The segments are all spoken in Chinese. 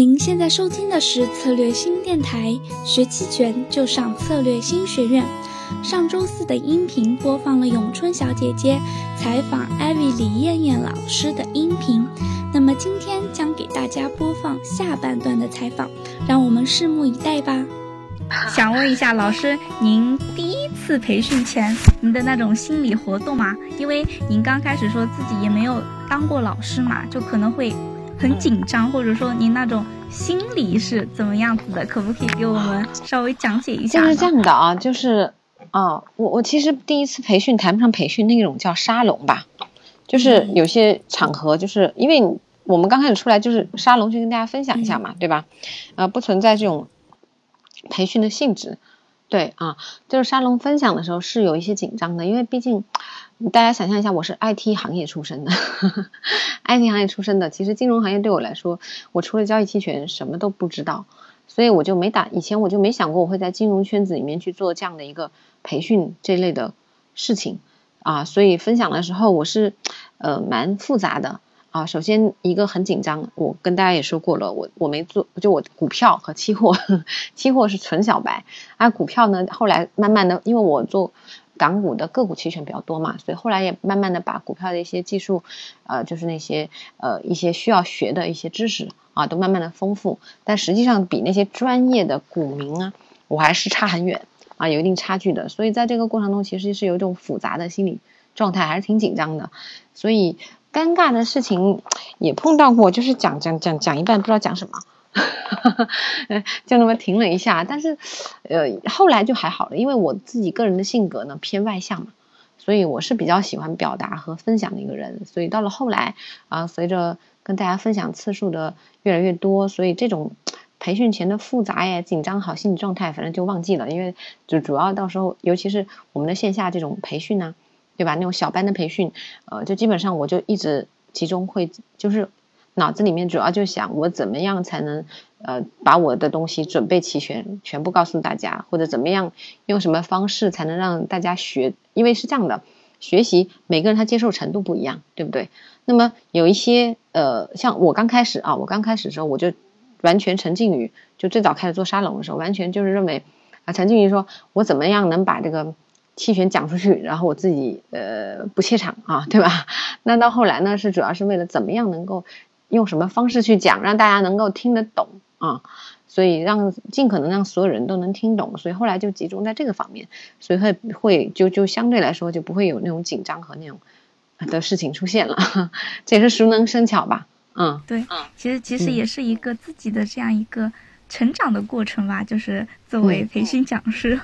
您现在收听的是策略新电台，学期权就上策略新学院。上周四的音频播放了咏春小姐姐采访艾薇李艳艳老师的音频，那么今天将给大家播放下半段的采访，让我们拭目以待吧。想问一下老师，您第一次培训前您的那种心理活动吗？因为您刚开始说自己也没有当过老师嘛，就可能会。很紧张，或者说您那种心理是怎么样子的？可不可以给我们稍微讲解一下？就是这样的啊，就是啊，我我其实第一次培训谈不上培训，那种叫沙龙吧，就是有些场合，就是因为我们刚开始出来就是沙龙，去跟大家分享一下嘛，对吧？呃，不存在这种培训的性质，对啊，就是沙龙分享的时候是有一些紧张的，因为毕竟。大家想象一下，我是 IT 行业出身的，IT 行业出身的，其实金融行业对我来说，我除了交易期权什么都不知道，所以我就没打，以前我就没想过我会在金融圈子里面去做这样的一个培训这类的事情啊，所以分享的时候我是呃蛮复杂的啊。首先一个很紧张，我跟大家也说过了，我我没做，就我股票和期货，期货是纯小白，啊，股票呢后来慢慢的，因为我做。港股的个股期权比较多嘛，所以后来也慢慢的把股票的一些技术，呃，就是那些呃一些需要学的一些知识啊，都慢慢的丰富。但实际上比那些专业的股民啊，我还是差很远啊，有一定差距的。所以在这个过程中，其实是有一种复杂的心理状态，还是挺紧张的。所以尴尬的事情也碰到过，就是讲讲讲讲一半不知道讲什么。哈哈，就那么停了一下，但是，呃，后来就还好了，因为我自己个人的性格呢偏外向嘛，所以我是比较喜欢表达和分享的一个人，所以到了后来啊，随着跟大家分享次数的越来越多，所以这种培训前的复杂呀、紧张好心理状态，反正就忘记了，因为就主要到时候，尤其是我们的线下这种培训呢，对吧？那种小班的培训，呃，就基本上我就一直集中会就是。脑子里面主要就想我怎么样才能呃把我的东西准备齐全，全部告诉大家，或者怎么样用什么方式才能让大家学？因为是这样的，学习每个人他接受程度不一样，对不对？那么有一些呃，像我刚开始啊，我刚开始的时候我就完全沉浸于就最早开始做沙龙的时候，完全就是认为啊沉浸于说我怎么样能把这个期权讲出去，然后我自己呃不怯场啊，对吧？那到后来呢，是主要是为了怎么样能够。用什么方式去讲，让大家能够听得懂啊？所以让尽可能让所有人都能听懂，所以后来就集中在这个方面，所以会会就就相对来说就不会有那种紧张和那种的事情出现了。这也是熟能生巧吧？嗯，对，其实其实也是一个自己的这样一个成长的过程吧，就是作为培训讲师。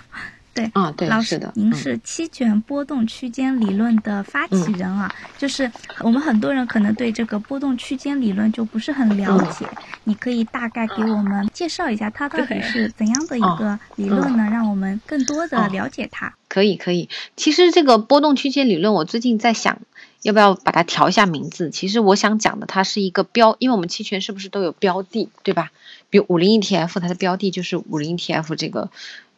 对，啊，对，老师，您是期权波动区间理论的发起人啊，就是我们很多人可能对这个波动区间理论就不是很了解，你可以大概给我们介绍一下它到底是怎样的一个理论呢？让我们更多的了解它。可以，可以。其实这个波动区间理论，我最近在想，要不要把它调一下名字？其实我想讲的，它是一个标，因为我们期权是不是都有标的，对吧？比如五零 ETF，它的标的就是五零 ETF 这个。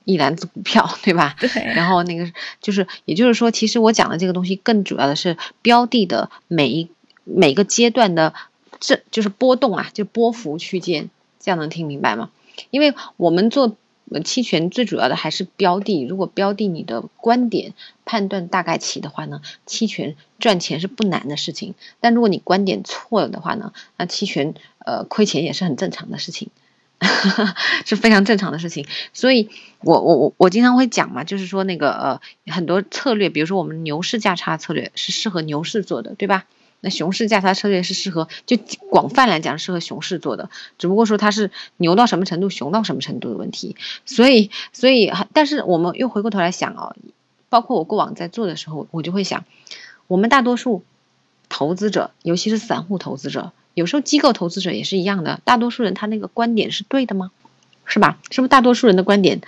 一篮子股票，对吧？对。然后那个就是，也就是说，其实我讲的这个东西更主要的是标的的每一每个阶段的这就是波动啊，就波幅区间，这样能听明白吗？因为我们做期权最主要的还是标的，如果标的你的观点判断大概齐的话呢，期权赚钱是不难的事情。但如果你观点错了的话呢，那期权呃亏钱也是很正常的事情。是非常正常的事情，所以我我我我经常会讲嘛，就是说那个呃很多策略，比如说我们牛市价差策略是适合牛市做的，对吧？那熊市价差策略是适合就广泛来讲适合熊市做的，只不过说它是牛到什么程度，熊到什么程度的问题。所以所以但是我们又回过头来想哦，包括我过往在做的时候，我就会想，我们大多数投资者，尤其是散户投资者。有时候机构投资者也是一样的，大多数人他那个观点是对的吗？是吧？是不是大多数人的观点，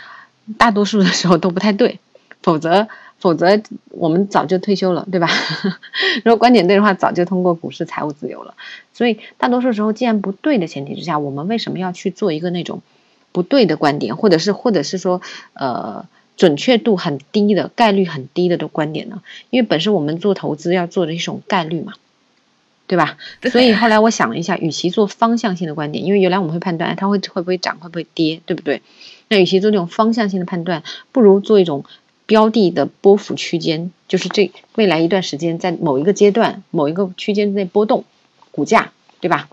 大多数的时候都不太对？否则，否则我们早就退休了，对吧？如果观点对的话，早就通过股市财务自由了。所以，大多数时候既然不对的前提之下，我们为什么要去做一个那种不对的观点，或者是或者是说呃准确度很低的概率很低的的观点呢？因为本身我们做投资要做的一种概率嘛。对吧？所以后来我想了一下，与其做方向性的观点，因为原来我们会判断它会会不会涨，会不会跌，对不对？那与其做这种方向性的判断，不如做一种标的的波幅区间，就是这未来一段时间在某一个阶段、某一个区间内波动股价，对吧？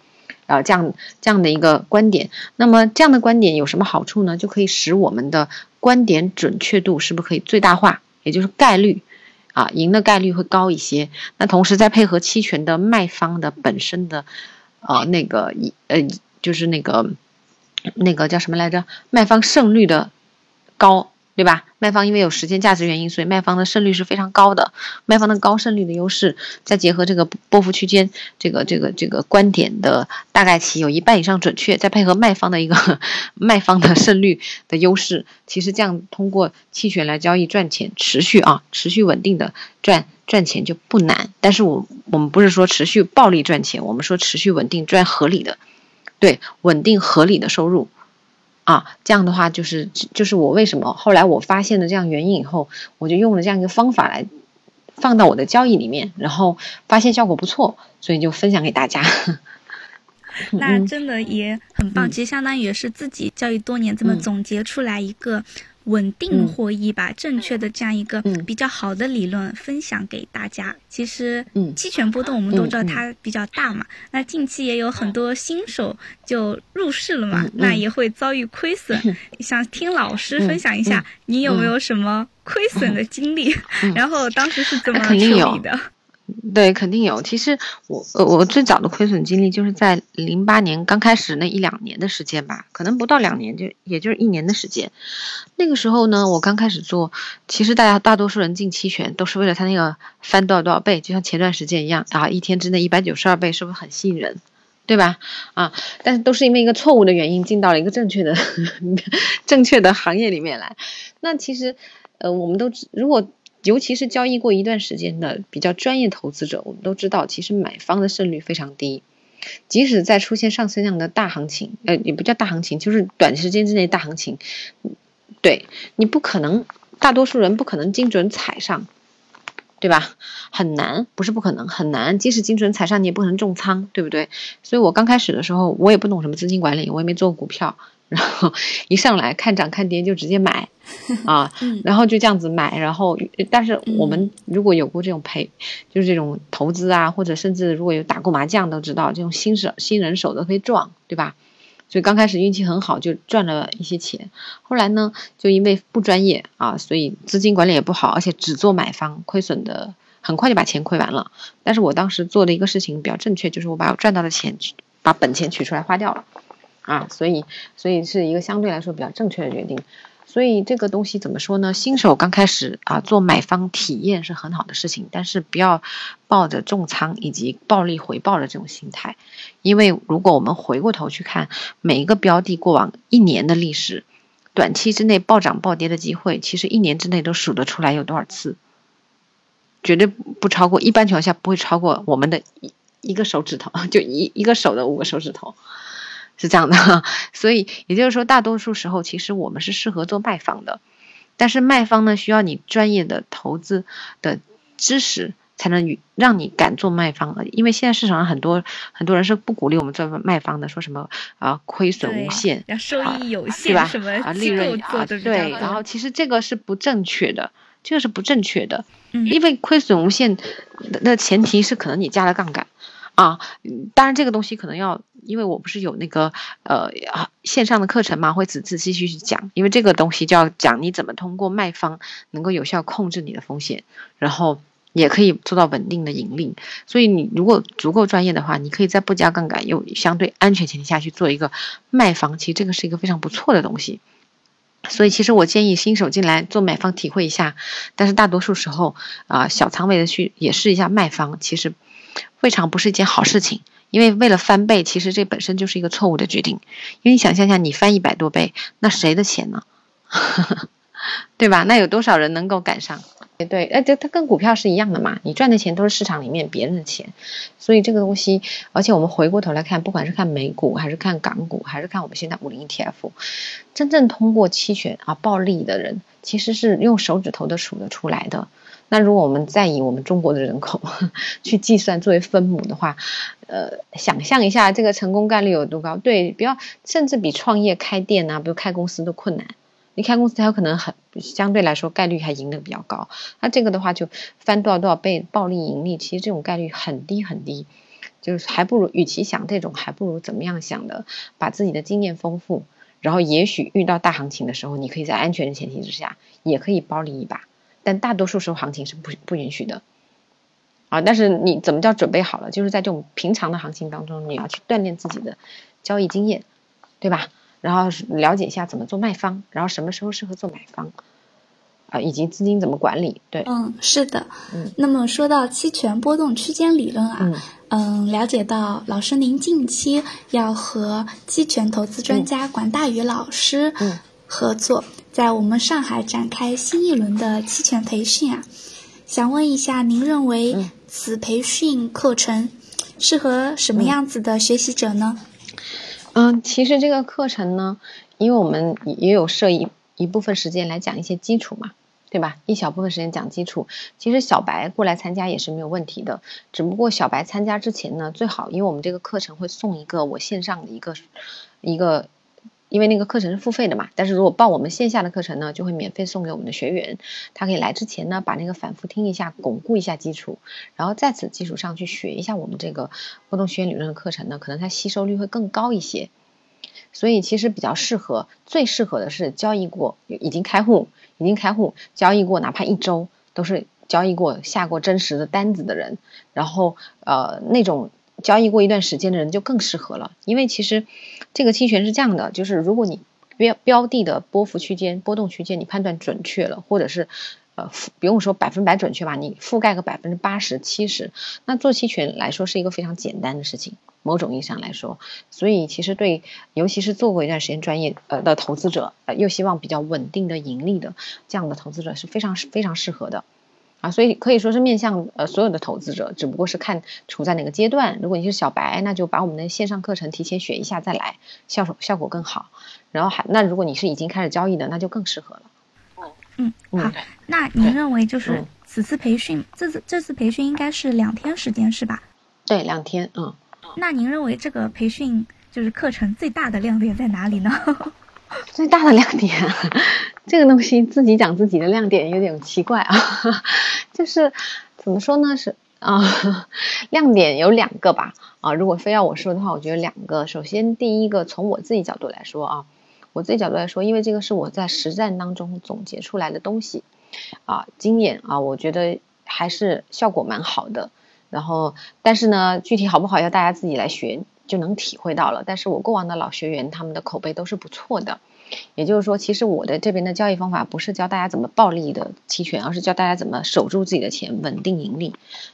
啊，这样这样的一个观点，那么这样的观点有什么好处呢？就可以使我们的观点准确度是不是可以最大化？也就是概率。啊，赢的概率会高一些。那同时再配合期权的卖方的本身的，呃，那个一呃，就是那个那个叫什么来着？卖方胜率的高。对吧？卖方因为有时间价值原因，所以卖方的胜率是非常高的。卖方的高胜率的优势，再结合这个波幅区间，这个这个这个观点的大概其有一半以上准确，再配合卖方的一个 卖方的胜率的优势，其实这样通过期权来交易赚钱，持续啊，持续稳定的赚赚钱就不难。但是我我们不是说持续暴利赚钱，我们说持续稳定赚合理的，对，稳定合理的收入。啊，这样的话就是就是我为什么后来我发现了这样原因以后，我就用了这样一个方法来放到我的交易里面，然后发现效果不错，所以就分享给大家。那真的也很棒，其实相当于也是自己交易多年这么总结出来一个。稳定获益吧，正确的这样一个比较好的理论分享给大家。其实，期权波动我们都知道它比较大嘛。那近期也有很多新手就入市了嘛，那也会遭遇亏损。想听老师分享一下，你有没有什么亏损的经历？然后当时是怎么处理的？对，肯定有。其实我呃，我最早的亏损经历就是在零八年刚开始那一两年的时间吧，可能不到两年，就也就是一年的时间。那个时候呢，我刚开始做，其实大家大多数人进期权都是为了他那个翻多少多少倍，就像前段时间一样啊，一天之内一百九十二倍，是不是很吸引人？对吧？啊，但是都是因为一个错误的原因进到了一个正确的 正确的行业里面来。那其实呃，我们都如果。尤其是交易过一段时间的比较专业投资者，我们都知道，其实买方的胜率非常低。即使在出现上次那样的大行情，呃，也不叫大行情，就是短时间之内大行情，对你不可能，大多数人不可能精准踩上，对吧？很难，不是不可能，很难。即使精准踩上，你也不可能重仓，对不对？所以我刚开始的时候，我也不懂什么资金管理，我也没做过股票。然后一上来看涨看跌就直接买，啊，然后就这样子买，然后但是我们如果有过这种赔，就是这种投资啊，或者甚至如果有打过麻将都知道，这种新手新人手都可以撞，对吧？所以刚开始运气很好，就赚了一些钱。后来呢，就因为不专业啊，所以资金管理也不好，而且只做买方，亏损的很快就把钱亏完了。但是我当时做的一个事情比较正确，就是我把我赚到的钱把本钱取出来花掉了。啊，所以，所以是一个相对来说比较正确的决定。所以这个东西怎么说呢？新手刚开始啊，做买方体验是很好的事情，但是不要抱着重仓以及暴利回报的这种心态。因为如果我们回过头去看每一个标的过往一年的历史，短期之内暴涨暴跌的机会，其实一年之内都数得出来有多少次，绝对不超过，一般情况下不会超过我们的一一个手指头，就一一个手的五个手指头。是这样的，所以也就是说，大多数时候其实我们是适合做卖方的，但是卖方呢，需要你专业的投资的知识，才能让你敢做卖方的。因为现在市场上很多很多人是不鼓励我们做卖方的，说什么啊亏损无限，收益有限，吧？什么啊利润啊对，然后其实这个是不正确的，这个是不正确的，因为亏损无限的前提是可能你加了杠杆。啊，当然这个东西可能要，因为我不是有那个呃线上的课程嘛，会仔仔细细去讲，因为这个东西就要讲你怎么通过卖方能够有效控制你的风险，然后也可以做到稳定的盈利。所以你如果足够专业的话，你可以在不加杠杆又相对安全前提下去做一个卖方，其实这个是一个非常不错的东西。所以其实我建议新手进来做买方体会一下，但是大多数时候啊小仓位的去也试一下卖方，其实。未尝不是一件好事情，因为为了翻倍，其实这本身就是一个错误的决定。因为你想象一下，你翻一百多倍，那谁的钱呢？对吧？那有多少人能够赶上？对，哎，这它跟股票是一样的嘛？你赚的钱都是市场里面别人的钱，所以这个东西，而且我们回过头来看，不管是看美股，还是看港股，还是看我们现在五零 ETF，真正通过期权啊暴利的人，其实是用手指头都数得出来的。那如果我们再以我们中国的人口 去计算作为分母的话，呃，想象一下这个成功概率有多高？对，比较甚至比创业开店啊，比如开公司都困难。你开公司还有可能很相对来说概率还赢得比较高。那这个的话就翻多少多少倍暴利盈利，其实这种概率很低很低。就是还不如与其想这种，还不如怎么样想的，把自己的经验丰富。然后也许遇到大行情的时候，你可以在安全的前提之下，也可以包利一把。但大多数时候行情是不不允许的，啊！但是你怎么叫准备好了？就是在这种平常的行情当中，你要去锻炼自己的交易经验，对吧？然后了解一下怎么做卖方，然后什么时候适合做买方，啊，以及资金怎么管理。对，嗯，是的。嗯，那么说到期权波动区间理论啊。嗯，了解到老师您近期要和期权投资专家管大宇老师合作，在我们上海展开新一轮的期权培训啊，想问一下，您认为此培训课程适合什么样子的学习者呢？嗯，其实这个课程呢，因为我们也有设一一部分时间来讲一些基础嘛。对吧？一小部分时间讲基础，其实小白过来参加也是没有问题的。只不过小白参加之前呢，最好因为我们这个课程会送一个我线上的一个一个，因为那个课程是付费的嘛。但是如果报我们线下的课程呢，就会免费送给我们的学员。他可以来之前呢，把那个反复听一下，巩固一下基础，然后在此基础上去学一下我们这个波动学理论的课程呢，可能它吸收率会更高一些。所以其实比较适合，最适合的是交易过已经开户。已经开户交易过，哪怕一周都是交易过下过真实的单子的人，然后呃那种交易过一段时间的人就更适合了，因为其实这个期权是这样的，就是如果你标标的的波幅区间、波动区间你判断准确了，或者是呃不用说百分百准确吧，你覆盖个百分之八十、七十，那做期权来说是一个非常简单的事情。某种意义上来说，所以其实对，尤其是做过一段时间专业呃的投资者，呃又希望比较稳定的盈利的这样的投资者是非常非常适合的，啊，所以可以说是面向呃所有的投资者，只不过是看处在哪个阶段。如果你是小白，那就把我们的线上课程提前学一下再来，效果效果更好。然后还那如果你是已经开始交易的，那就更适合了。嗯，好，那您认为就是此次培训，这次这次培训应该是两天时间是吧？对，两天，嗯。那您认为这个培训就是课程最大的亮点在哪里呢？最大的亮点，这个东西自己讲自己的亮点有点奇怪啊。就是怎么说呢？是啊，亮点有两个吧。啊，如果非要我说的话，我觉得两个。首先，第一个从我自己角度来说啊，我自己角度来说，因为这个是我在实战当中总结出来的东西啊，经验啊，我觉得还是效果蛮好的。然后，但是呢，具体好不好要大家自己来学就能体会到了。但是我过往的老学员他们的口碑都是不错的，也就是说，其实我的这边的交易方法不是教大家怎么暴利的期权，而是教大家怎么守住自己的钱，稳定盈利。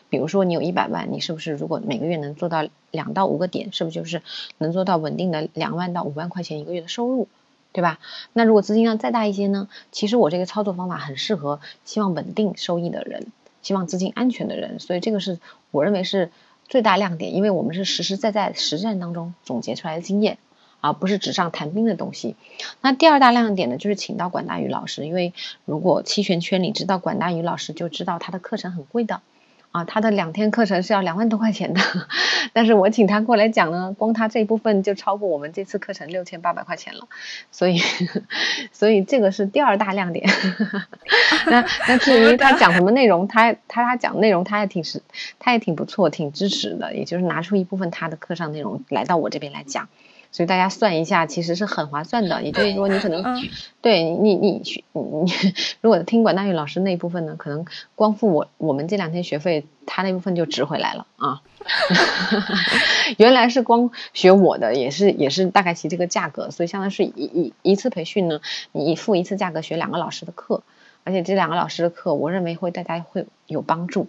比如说你有一百万，你是不是如果每个月能做到两到五个点，是不是就是能做到稳定的两万到五万块钱一个月的收入，对吧？那如果资金量再大一些呢？其实我这个操作方法很适合希望稳定收益的人。希望资金安全的人，所以这个是我认为是最大亮点，因为我们是实实在在实战当中总结出来的经验，而不是纸上谈兵的东西。那第二大亮点呢，就是请到管大宇老师，因为如果期权圈里知道管大宇老师，就知道他的课程很贵的。啊，他的两天课程是要两万多块钱的，但是我请他过来讲呢，光他这一部分就超过我们这次课程六千八百块钱了，所以，所以这个是第二大亮点。那那至于他讲什么内容，他他他讲内容他也挺实，他也挺不错，挺支持的，也就是拿出一部分他的课上内容来到我这边来讲。所以大家算一下，其实是很划算的。也就是说，你可能对你你你你，如果听管大宇老师那一部分呢，可能光付我我们这两天学费，他那部分就值回来了啊。原来是光学我的，也是也是大概其这个价格，所以相当于是一一一次培训呢，你付一次价格学两个老师的课，而且这两个老师的课，我认为会大家会有帮助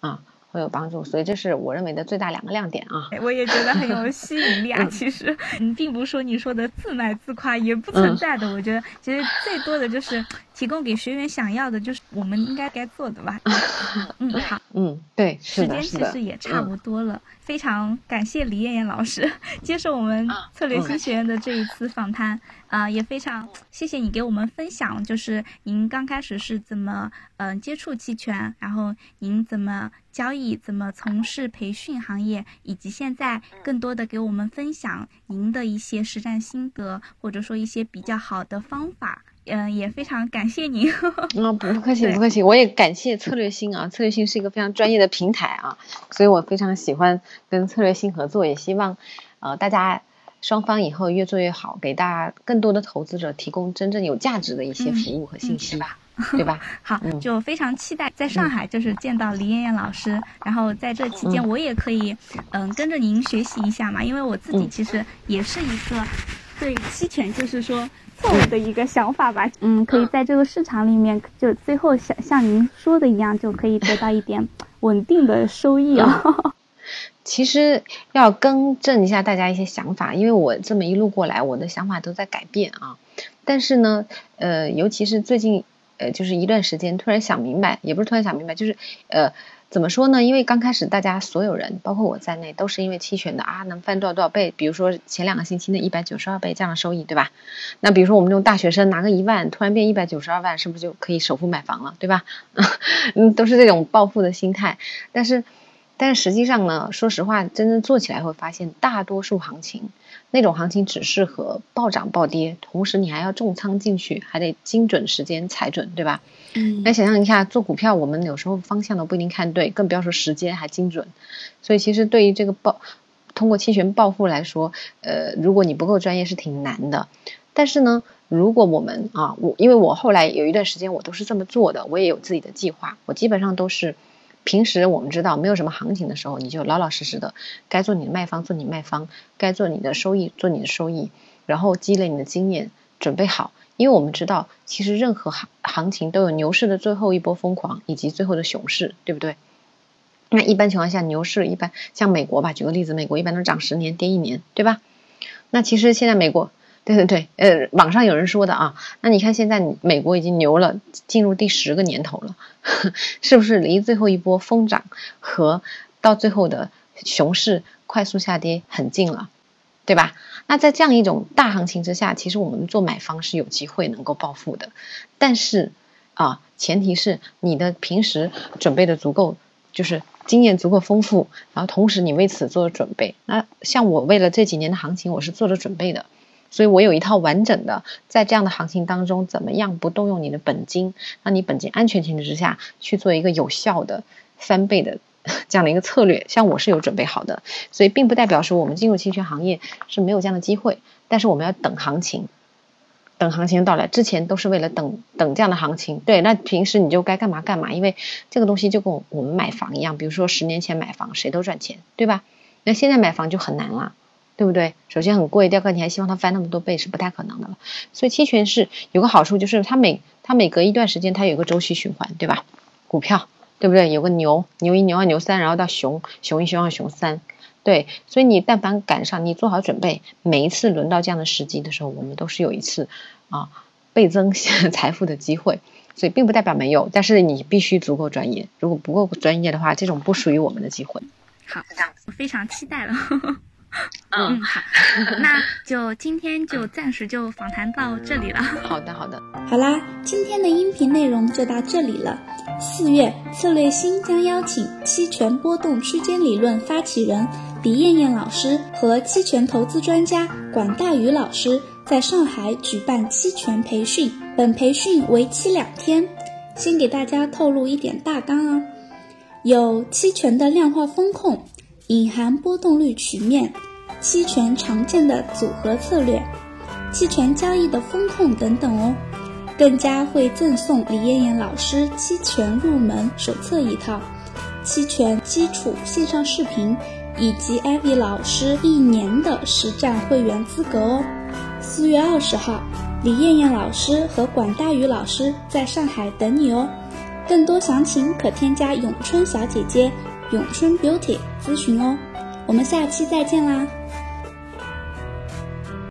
啊。会有帮助，所以这是我认为的最大两个亮点啊！我也觉得很有吸引力啊。其实，你，并不是说你说的自卖自夸，也不存在的。我觉得，其实最多的就是提供给学员想要的，就是我们应该该做的吧。嗯，好，嗯，对，时间其实也差不多了。非常感谢李艳艳老师 接受我们策略新学院的这一次访谈啊，也非常谢谢你给我们分享，就是您刚开始是怎么嗯接触期权，然后您怎么交易，怎么从事培训行业，以及现在更多的给我们分享您的一些实战心得，或者说一些比较好的方法。嗯，也非常感谢您。啊，不客气，不客气。我也感谢策略星啊，策略星是一个非常专业的平台啊，所以我非常喜欢跟策略星合作，也希望呃大家双方以后越做越好，给大家更多的投资者提供真正有价值的一些服务和信息吧，对吧？好，就非常期待在上海就是见到李艳艳老师，然后在这期间我也可以嗯跟着您学习一下嘛，因为我自己其实也是一个对期权就是说。错误的一个想法吧，嗯，可以在这个市场里面，就最后像像您说的一样，就可以得到一点稳定的收益啊。其实要更正一下大家一些想法，因为我这么一路过来，我的想法都在改变啊。但是呢，呃，尤其是最近，呃，就是一段时间，突然想明白，也不是突然想明白，就是呃。怎么说呢？因为刚开始大家所有人，包括我在内，都是因为期权的啊，能翻多少多少倍。比如说前两个星期那一百九十二倍这样的收益，对吧？那比如说我们这种大学生拿个一万，突然变一百九十二万，是不是就可以首付买房了，对吧？嗯，都是这种暴富的心态。但是，但是实际上呢，说实话，真正做起来会发现，大多数行情。那种行情只适合暴涨暴跌，同时你还要重仓进去，还得精准时间踩准，对吧？嗯。来想象一下，做股票我们有时候方向都不一定看对，更不要说时间还精准。所以其实对于这个暴通过期权暴富来说，呃，如果你不够专业是挺难的。但是呢，如果我们啊，我因为我后来有一段时间我都是这么做的，我也有自己的计划，我基本上都是。平时我们知道没有什么行情的时候，你就老老实实的该做你的卖方做你卖方，该做你的收益做你的收益，然后积累你的经验，准备好。因为我们知道，其实任何行行情都有牛市的最后一波疯狂，以及最后的熊市，对不对？那一般情况下，牛市一般像美国吧，举个例子，美国一般都涨十年跌一年，对吧？那其实现在美国。对 对对，呃，网上有人说的啊，那你看现在美国已经牛了，进入第十个年头了，是不是离最后一波疯涨和到最后的熊市快速下跌很近了，对吧？那在这样一种大行情之下，其实我们做买方是有机会能够暴富的，但是啊，前提是你的平时准备的足够，就是经验足够丰富，然后同时你为此做了准备。那像我为了这几年的行情，我是做了准备的。所以我有一套完整的，在这样的行情当中，怎么样不动用你的本金，让你本金安全前提之下去做一个有效的翻倍的这样的一个策略。像我是有准备好的，所以并不代表说我们进入期权行业是没有这样的机会，但是我们要等行情，等行情到来之前都是为了等等这样的行情。对，那平时你就该干嘛干嘛，因为这个东西就跟我们买房一样，比如说十年前买房谁都赚钱，对吧？那现在买房就很难了。对不对？首先很贵，第二个你还希望它翻那么多倍是不太可能的了。所以期权是有个好处，就是它每它每隔一段时间它有一个周期循环，对吧？股票对不对？有个牛牛一牛二牛三，然后到熊熊一熊二熊三，对。所以你但凡赶上，你做好准备，每一次轮到这样的时机的时候，我们都是有一次啊倍增 财富的机会。所以并不代表没有，但是你必须足够专业。如果不够专业的话，这种不属于我们的机会。好，我非常期待了。嗯，好，那就今天就暂时就访谈到这里了。好的，好的，好啦，今天的音频内容就到这里了。四月，策略星将邀请期权波动区间理论发起人李艳艳老师和期权投资专家管大宇老师在上海举办期权培训。本培训为期两天，先给大家透露一点大纲啊，有期权的量化风控。隐含波动率曲面，期权常见的组合策略，期权交易的风控等等哦。更加会赠送李艳艳老师期权入门手册一套，期权基础线上视频，以及艾薇老师一年的实战会员资格哦。四月二十号，李艳艳老师和管大宇老师在上海等你哦。更多详情可添加咏春小姐姐。咏春 Beauty 咨询哦，我们下期再见啦。